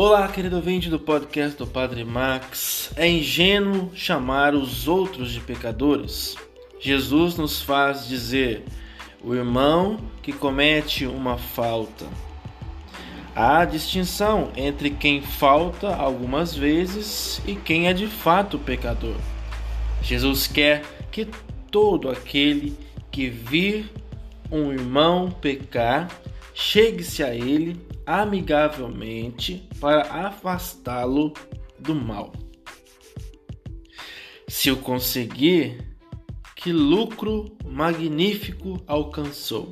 Olá, querido ouvinte do podcast do Padre Max. É ingênuo chamar os outros de pecadores. Jesus nos faz dizer: o irmão que comete uma falta. Há distinção entre quem falta algumas vezes e quem é de fato pecador. Jesus quer que todo aquele que vir um irmão pecar chegue-se a ele amigavelmente para afastá-lo do mal. Se o conseguir, que lucro magnífico alcançou,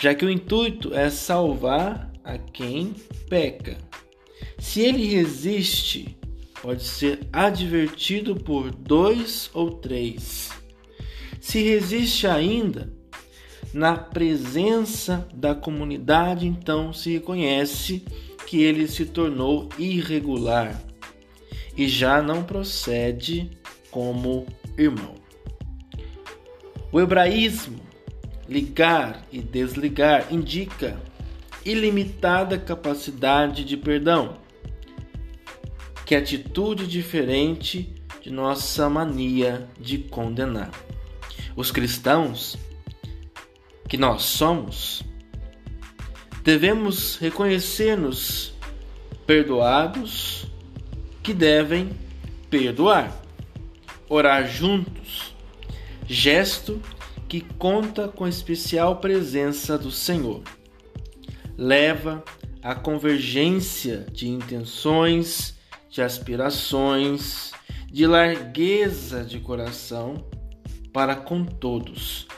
já que o intuito é salvar a quem peca. Se ele resiste, pode ser advertido por dois ou três. Se resiste ainda, na presença da comunidade, então se reconhece que ele se tornou irregular e já não procede como irmão. O hebraísmo, ligar e desligar, indica ilimitada capacidade de perdão, que é atitude diferente de nossa mania de condenar. Os cristãos que nós somos, devemos reconhecer-nos perdoados que devem perdoar. Orar juntos, gesto que conta com a especial presença do Senhor. Leva à convergência de intenções, de aspirações, de largueza de coração para com todos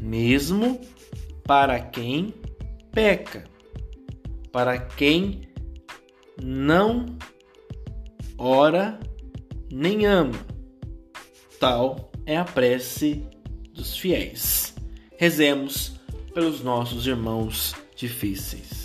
mesmo para quem peca, para quem não ora nem ama. Tal é a prece dos fiéis. Rezemos pelos nossos irmãos difíceis.